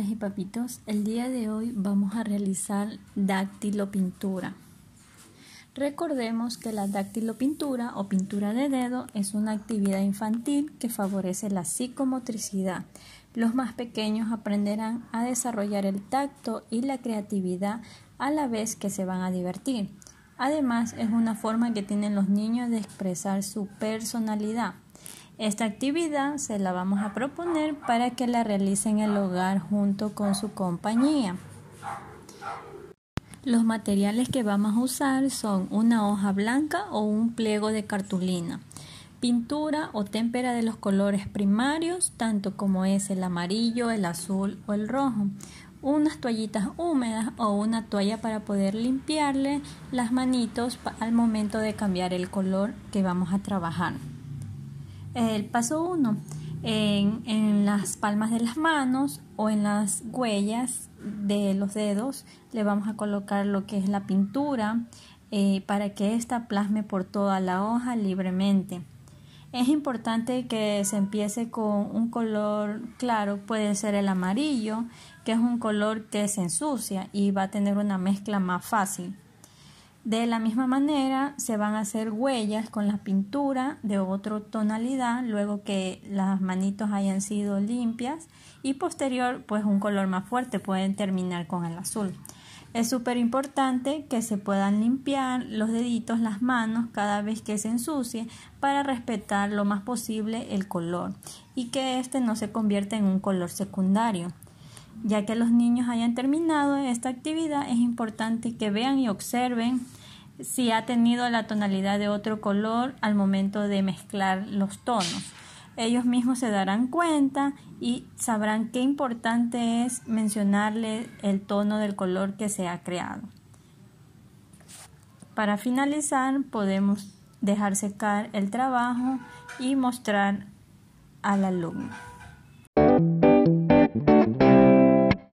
y papitos, el día de hoy vamos a realizar pintura. Recordemos que la pintura o pintura de dedo es una actividad infantil que favorece la psicomotricidad. Los más pequeños aprenderán a desarrollar el tacto y la creatividad a la vez que se van a divertir. Además, es una forma que tienen los niños de expresar su personalidad. Esta actividad se la vamos a proponer para que la realice en el hogar junto con su compañía. Los materiales que vamos a usar son una hoja blanca o un pliego de cartulina, pintura o témpera de los colores primarios, tanto como es el amarillo, el azul o el rojo, unas toallitas húmedas o una toalla para poder limpiarle las manitos al momento de cambiar el color que vamos a trabajar. El paso 1. En, las palmas de las manos o en las huellas de los dedos le vamos a colocar lo que es la pintura eh, para que ésta plasme por toda la hoja libremente. Es importante que se empiece con un color claro, puede ser el amarillo, que es un color que se ensucia y va a tener una mezcla más fácil. De la misma manera se van a hacer huellas con la pintura de otra tonalidad luego que las manitos hayan sido limpias y posterior pues un color más fuerte pueden terminar con el azul. Es súper importante que se puedan limpiar los deditos, las manos cada vez que se ensucie para respetar lo más posible el color y que este no se convierta en un color secundario. Ya que los niños hayan terminado esta actividad, es importante que vean y observen si ha tenido la tonalidad de otro color al momento de mezclar los tonos. Ellos mismos se darán cuenta y sabrán qué importante es mencionarle el tono del color que se ha creado. Para finalizar, podemos dejar secar el trabajo y mostrar al alumno.